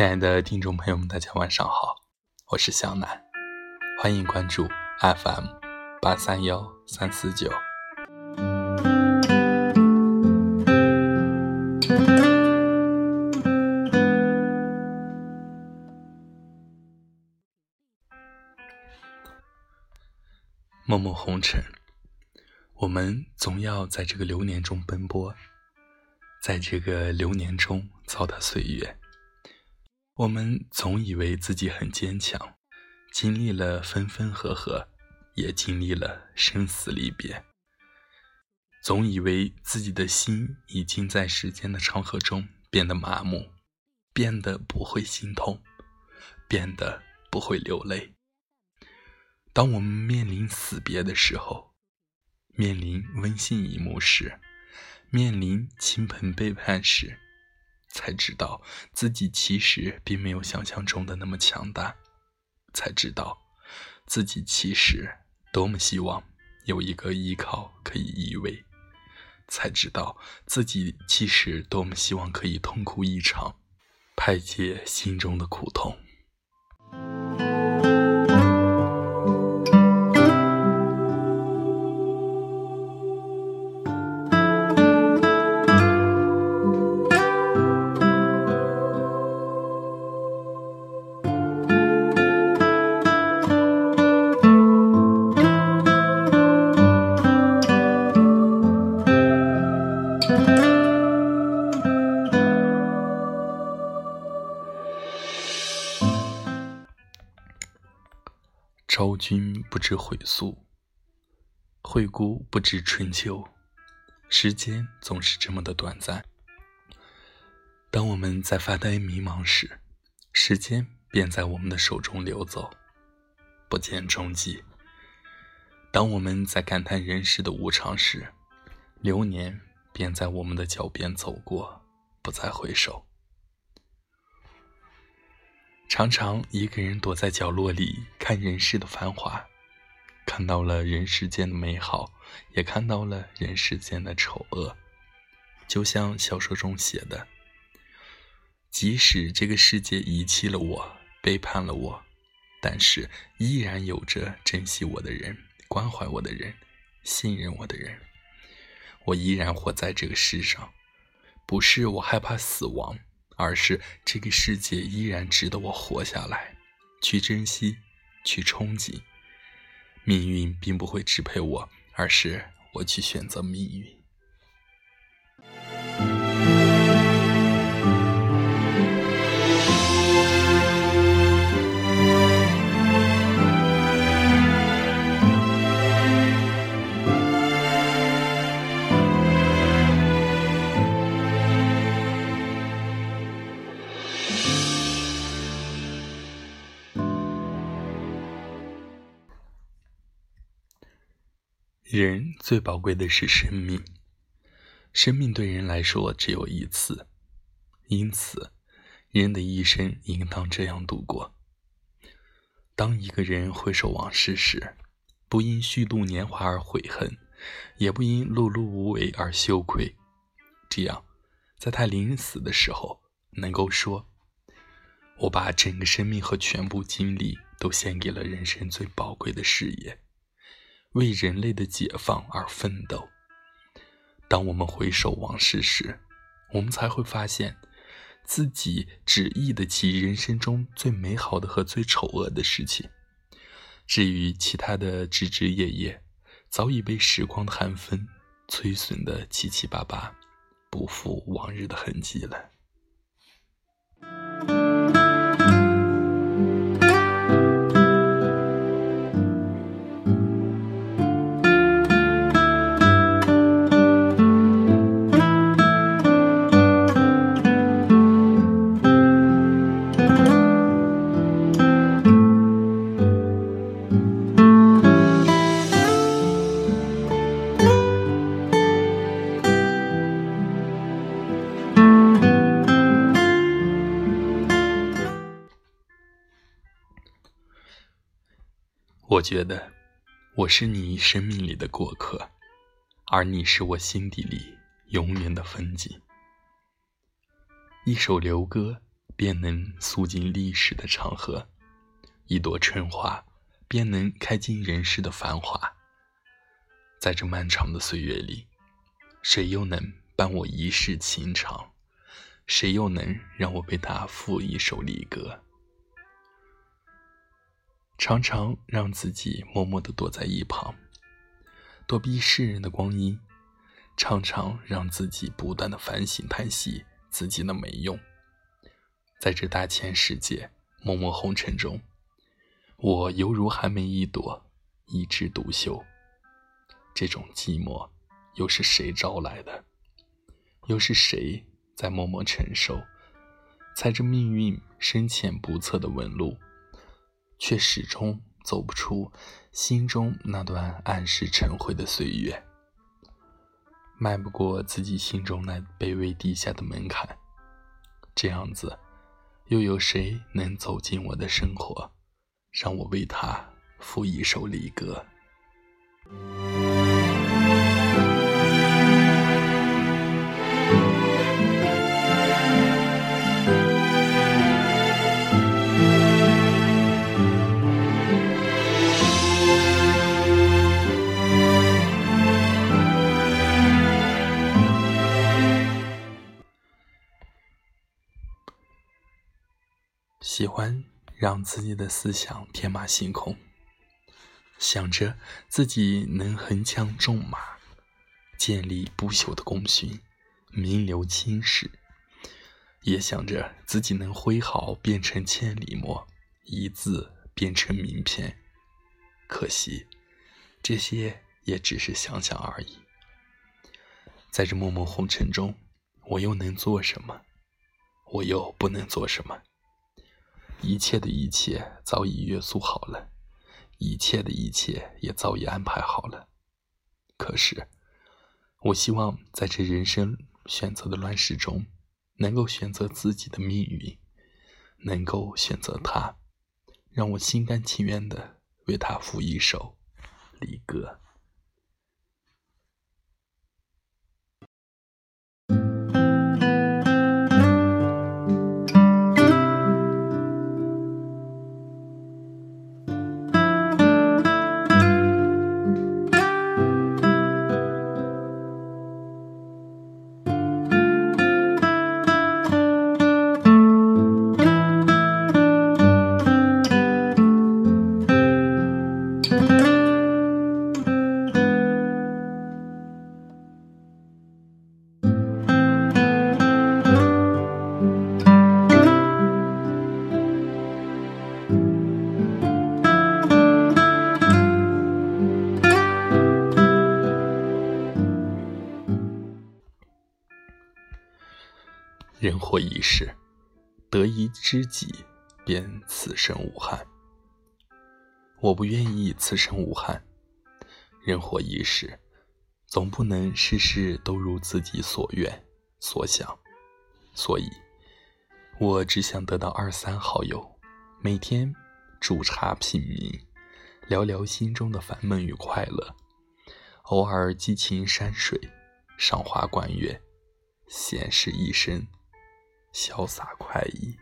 亲爱的听众朋友们，大家晚上好，我是向南，欢迎关注 FM 八三幺三四九。默默红尘，我们总要在这个流年中奔波，在这个流年中糟蹋岁月。我们总以为自己很坚强，经历了分分合合，也经历了生死离别。总以为自己的心已经在时间的长河中变得麻木，变得不会心痛，变得不会流泪。当我们面临死别的时候，面临温馨一幕时，面临亲朋背叛时，才知道自己其实并没有想象中的那么强大，才知道自己其实多么希望有一个依靠可以依偎，才知道自己其实多么希望可以痛哭一场，排解心中的苦痛。昭君不知悔素，惠姑不知春秋。时间总是这么的短暂。当我们在发呆迷茫时，时间便在我们的手中流走，不见踪迹。当我们在感叹人世的无常时，流年便在我们的脚边走过，不再回首。常常一个人躲在角落里看人世的繁华，看到了人世间的美好，也看到了人世间的丑恶。就像小说中写的：“即使这个世界遗弃了我，背叛了我，但是依然有着珍惜我的人、关怀我的人、信任我的人。我依然活在这个世上，不是我害怕死亡。”而是这个世界依然值得我活下来，去珍惜，去憧憬。命运并不会支配我，而是我去选择命运。人最宝贵的是生命，生命对人来说只有一次，因此，人的一生应当这样度过。当一个人回首往事时，不因虚度年华而悔恨，也不因碌碌无为而羞愧，这样，在他临死的时候，能够说：“我把整个生命和全部精力都献给了人生最宝贵的事业。”为人类的解放而奋斗。当我们回首往事时，我们才会发现，自己只忆得起人生中最美好的和最丑恶的事情。至于其他的枝枝叶叶，早已被时光的寒风摧损的七七八八，不复往日的痕迹了。我觉得我是你生命里的过客，而你是我心底里永远的风景。一首流歌便能诉尽历史的长河；一朵春花，便能开尽人世的繁华。在这漫长的岁月里，谁又能伴我一世情长？谁又能让我为他赋一首离歌？常常让自己默默地躲在一旁，躲避世人的光阴；常常让自己不断的反省叹息自己的没用。在这大千世界，默默红尘中，我犹如寒梅一朵，一枝独秀。这种寂寞，又是谁招来的？又是谁在默默承受，踩着命运深浅不测的纹路，却始终走不出心中那段暗世尘灰的岁月，迈不过自己心中那卑微低下的门槛。这样子。又有谁能走进我的生活，让我为他赋一首离歌？喜欢让自己的思想天马行空，想着自己能横枪纵马，建立不朽的功勋，名留青史；也想着自己能挥毫变成千里墨，一字变成名篇。可惜，这些也只是想想而已。在这默默红尘中，我又能做什么？我又不能做什么？一切的一切早已约束好了，一切的一切也早已安排好了。可是，我希望在这人生选择的乱世中，能够选择自己的命运，能够选择他，让我心甘情愿的为他赋一首离歌。人活一世，得一知己，便此生无憾。我不愿意此生无憾。人活一世，总不能事事都如自己所愿所想，所以，我只想得到二三好友，每天煮茶品茗，聊聊心中的烦闷与快乐，偶尔激情山水，赏花观月，闲适一生。潇洒快意。